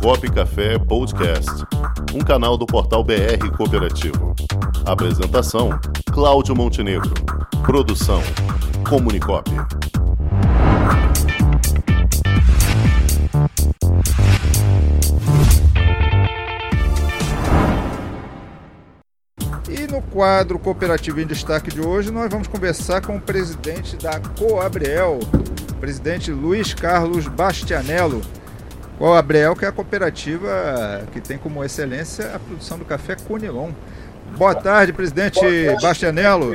Cop Café Podcast, um canal do portal BR Cooperativo. Apresentação: Cláudio Montenegro. Produção: Comunicop. E no quadro Cooperativo em Destaque de hoje, nós vamos conversar com o presidente da Coabriel, presidente Luiz Carlos Bastianello. Coabriel, que é a cooperativa que tem como excelência a produção do café Conilon. Boa tarde, presidente Bastianello.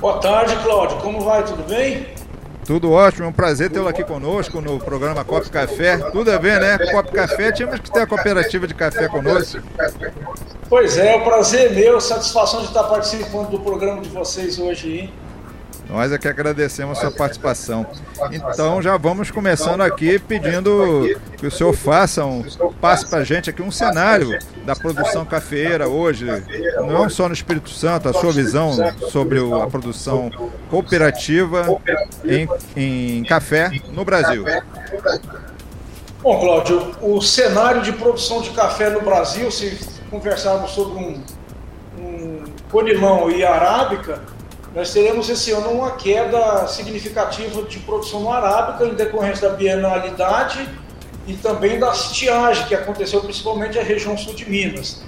Boa tarde, Cláudio. Como vai? Tudo bem? Tudo ótimo, é um prazer tê-lo aqui conosco no programa Cop Café. Tudo a ver, né? Cop Café, tínhamos que ter a cooperativa de café conosco. Pois é, é um prazer meu, satisfação de estar participando do programa de vocês hoje, hein? Nós é que agradecemos a sua participação. Então já vamos começando aqui pedindo que o senhor faça um passe para a gente aqui um cenário da produção cafeeira hoje, não só no Espírito Santo, a sua visão sobre a produção cooperativa em, em café no Brasil. Bom, Cláudio, o cenário de produção de café no Brasil, se conversarmos sobre um, um conilão e arábica, nós teremos esse ano uma queda significativa de produção no arábica em decorrência da bienalidade e também da estiagem que aconteceu principalmente na região sul de Minas.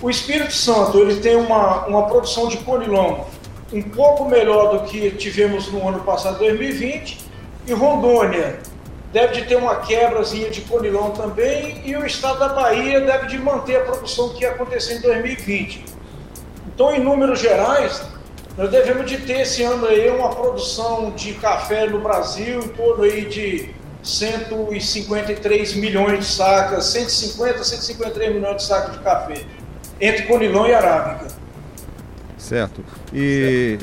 O Espírito Santo ele tem uma, uma produção de conilão um pouco melhor do que tivemos no ano passado, 2020, e Rondônia deve de ter uma quebrazinha de conilão também, e o estado da Bahia deve de manter a produção que aconteceu em 2020. Então, em números gerais, nós devemos de ter esse ano aí uma produção de café no Brasil em torno aí de 153 milhões de sacas, 150, 153 milhões de sacas de café, entre Conilão e Arábica. Certo. E,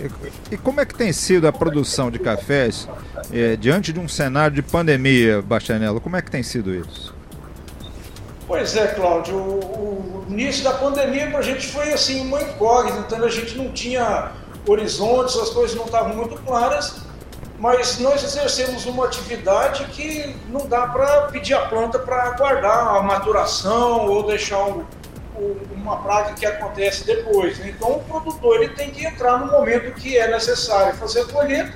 e como é que tem sido a produção de cafés é, diante de um cenário de pandemia, Bastianello? Como é que tem sido isso? Pois é, Cláudio. O, o início da pandemia para a gente foi assim uma incógnita, então a gente não tinha horizontes, as coisas não estavam muito claras, mas nós exercemos uma atividade que não dá para pedir a planta para aguardar a maturação ou deixar um, uma prática que acontece depois. Né? Então o produtor ele tem que entrar no momento que é necessário fazer a colheita,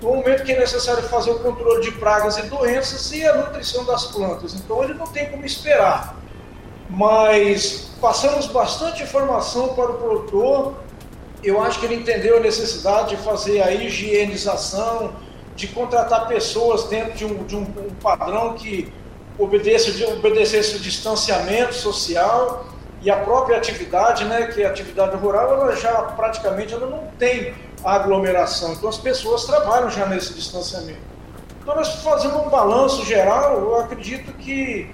no momento que é necessário fazer o controle de pragas e doenças e a nutrição das plantas. Então ele não tem como esperar. Mas passamos bastante informação para o produtor, eu acho que ele entendeu a necessidade de fazer a higienização, de contratar pessoas dentro de um, de um, um padrão que obedeça, obedecesse o distanciamento social e a própria atividade, né, que é a atividade rural, ela já praticamente ela não tem aglomeração, então as pessoas trabalham já nesse distanciamento. Então nós fazendo um balanço geral, eu acredito que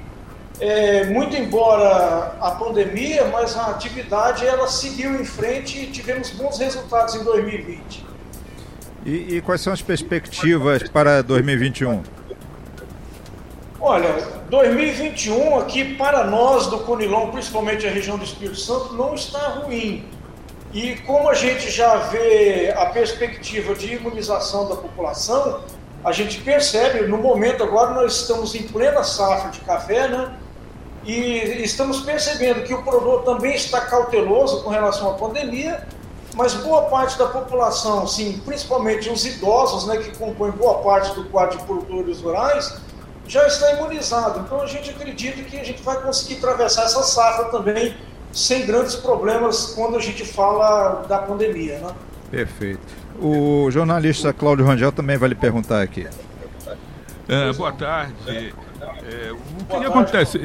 é, muito embora a pandemia, mas a atividade ela seguiu em frente e tivemos bons resultados em 2020. E, e quais são as perspectivas para 2021? Olha, 2021 aqui para nós do Conilon, principalmente a região do Espírito Santo, não está ruim. E como a gente já vê a perspectiva de imunização da população, a gente percebe, no momento agora nós estamos em plena safra de café, né? E estamos percebendo que o produtor também está cauteloso com relação à pandemia, mas boa parte da população, sim, principalmente os idosos, né, que compõem boa parte do quadro de produtores rurais, já está imunizado. Então a gente acredita que a gente vai conseguir atravessar essa safra também sem grandes problemas quando a gente fala da pandemia. Né? Perfeito. O jornalista Cláudio Rangel também vai lhe perguntar aqui. É, boa tarde. É, o que, acontece?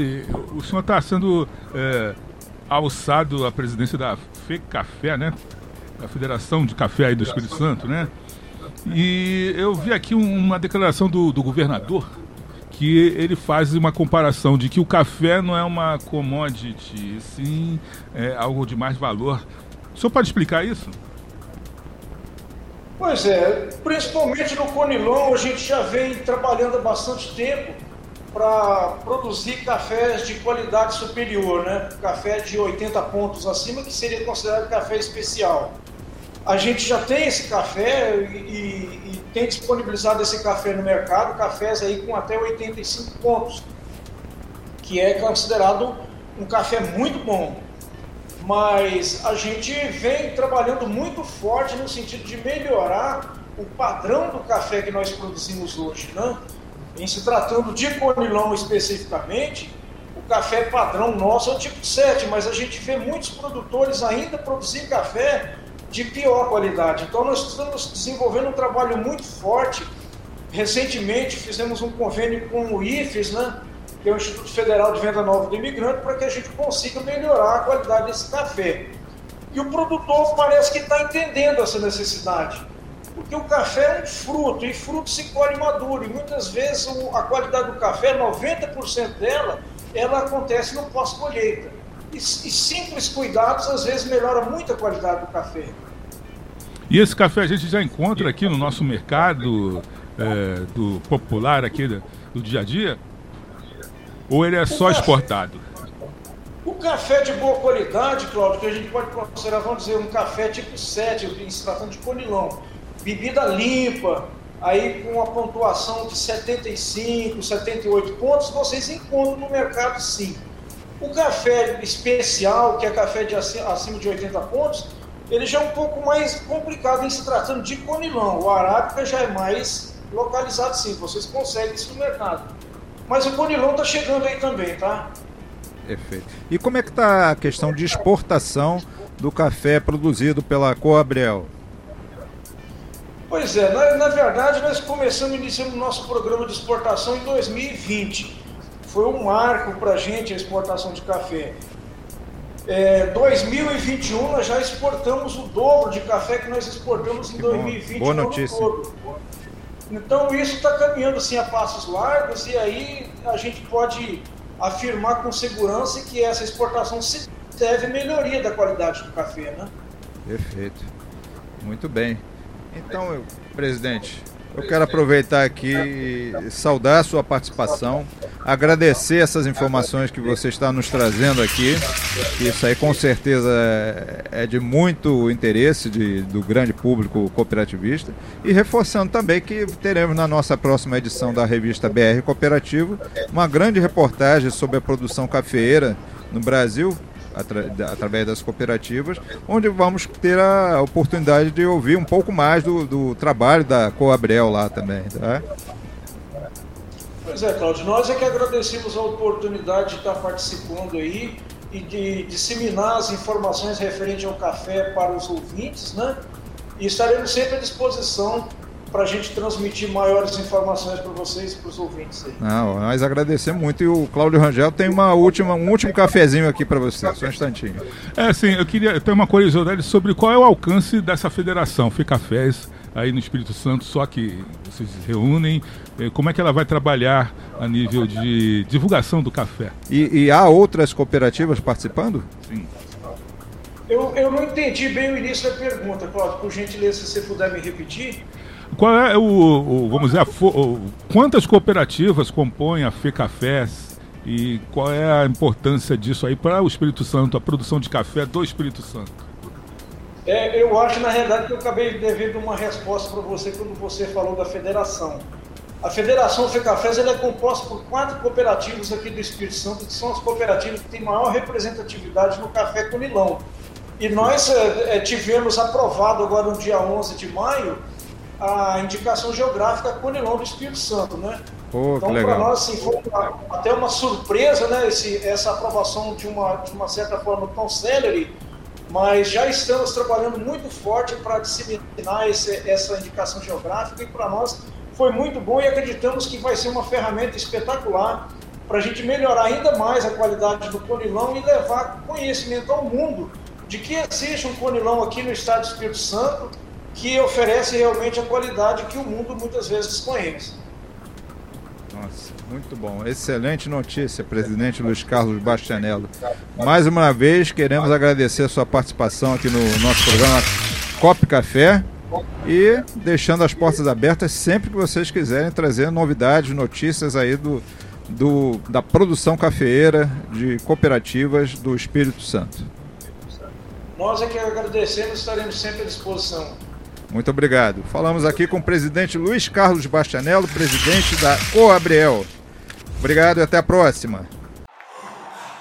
O senhor está sendo é, alçado à presidência da FECAFé, né? Da Federação de Café aí do Espírito Santo, né? E eu vi aqui uma declaração do, do governador que ele faz uma comparação de que o café não é uma commodity, sim é algo de mais valor. O senhor pode explicar isso? Pois é, principalmente no Conilon a gente já vem trabalhando há bastante tempo para produzir cafés de qualidade superior, né? Café de 80 pontos acima, que seria considerado café especial. A gente já tem esse café e, e, tem disponibilizado esse café no mercado, cafés aí com até 85 pontos. que é considerado um café muito bom. Mas a gente vem trabalhando muito forte no sentido de melhorar o padrão do café que nós produzimos hoje. Né? Em se tratando de conilão especificamente, o café padrão nosso é o tipo 7, mas a gente vê muitos produtores ainda produzir café de pior qualidade. Então nós estamos desenvolvendo um trabalho muito forte. Recentemente fizemos um convênio com o IFES, né, que é o Instituto Federal de Venda Nova do Imigrante, para que a gente consiga melhorar a qualidade desse café. E o produtor parece que está entendendo essa necessidade. Porque o café é um fruto, e fruto se colhe maduro, e muitas vezes a qualidade do café, 90% dela, ela acontece no pós-colheita. E, e, simples cuidados, às vezes, melhora muito a qualidade do café. E esse café a gente já encontra aqui no nosso mercado é, do popular aqui do, do dia a dia? Ou ele é o só café, exportado? O café de boa qualidade, Cláudio, que a gente pode considerar, vamos dizer, um café tipo 7, se tratando de conilão bebida limpa, aí com a pontuação de 75, 78 pontos, vocês encontram no mercado sim. O café especial, que é café de acima de 80 pontos, ele já é um pouco mais complicado em se tratando de conilão. O arábica já é mais localizado sim, vocês conseguem isso no mercado. Mas o conilão está chegando aí também, tá? Perfeito. E como é que está a questão de exportação do café produzido pela Coabriel? Pois é, na, na verdade nós começamos, iniciando o nosso programa de exportação em 2020. Foi um marco para a gente a exportação de café. É, 2021 nós já exportamos o dobro de café que nós exportamos em que 2020 Boa notícia. todo. Então isso está caminhando assim a passos largos e aí a gente pode afirmar com segurança que essa exportação se deve à melhoria da qualidade do café, né? Perfeito. Muito bem. Então, presidente, eu quero aproveitar aqui e saudar a sua participação, agradecer essas informações que você está nos trazendo aqui. Isso aí com certeza é de muito interesse de, do grande público cooperativista. E reforçando também que teremos na nossa próxima edição da revista BR Cooperativo uma grande reportagem sobre a produção cafeeira no Brasil, atra através das cooperativas, onde vamos ter a oportunidade de ouvir um pouco mais do, do trabalho da Coabrel lá também. Tá? Pois é, Cláudio, nós é que agradecemos a oportunidade de estar participando aí e de disseminar as informações referentes ao café para os ouvintes, né? E estaremos sempre à disposição para a gente transmitir maiores informações para vocês e para os ouvintes aí. Não, nós agradecemos muito e o Cláudio Rangel tem uma última, um último cafezinho aqui para você, só um instantinho. É, sim, eu queria ter uma curiosidade sobre qual é o alcance dessa federação Ficafés aí no Espírito Santo, só que vocês se reúnem, como é que ela vai trabalhar a nível de divulgação do café? E, e há outras cooperativas participando? Sim. Eu, eu não entendi bem o início da pergunta, Cláudio, por gentileza, se você puder me repetir. Qual é o, o vamos dizer, o, quantas cooperativas compõem a FECAFés e qual é a importância disso aí para o Espírito Santo, a produção de café do Espírito Santo? É, eu acho, na realidade, que eu acabei devendo uma resposta para você quando você falou da federação. A Federação FECAFés ela é composta por quatro cooperativas aqui do Espírito Santo, que são as cooperativas que têm maior representatividade no café com Milão. E nós é, é tivemos aprovado agora no dia 11 de maio a indicação geográfica Conilon do Espírito Santo, né? Oh, então, para nós, assim, foi uma, até uma surpresa, né, esse, essa aprovação de uma, de uma certa forma tão célere, mas já estamos trabalhando muito forte para disseminar esse, essa indicação geográfica e para nós foi muito bom e acreditamos que vai ser uma ferramenta espetacular para a gente melhorar ainda mais a qualidade do conilão e levar conhecimento ao mundo de que existe um conilão aqui no estado do Espírito Santo que oferece realmente a qualidade que o mundo muitas vezes desconhece. Nossa, muito bom. Excelente notícia, presidente Luiz Carlos Bastianello. Mais uma vez, queremos agradecer a sua participação aqui no nosso programa Cop Café e deixando as portas abertas sempre que vocês quiserem trazer novidades, notícias aí do, do, da produção cafeeira de cooperativas do Espírito Santo. Nós é que agradecemos, estaremos sempre à disposição. Muito obrigado. Falamos aqui com o presidente Luiz Carlos Bastianello, presidente da Coabriel. Obrigado e até a próxima.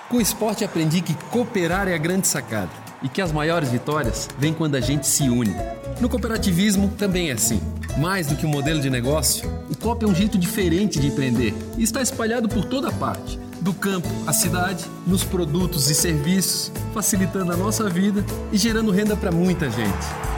Com o esporte aprendi que cooperar é a grande sacada e que as maiores vitórias vêm quando a gente se une. No cooperativismo também é assim. Mais do que um modelo de negócio, o COP é um jeito diferente de empreender e está espalhado por toda parte do campo à cidade, nos produtos e serviços, facilitando a nossa vida e gerando renda para muita gente.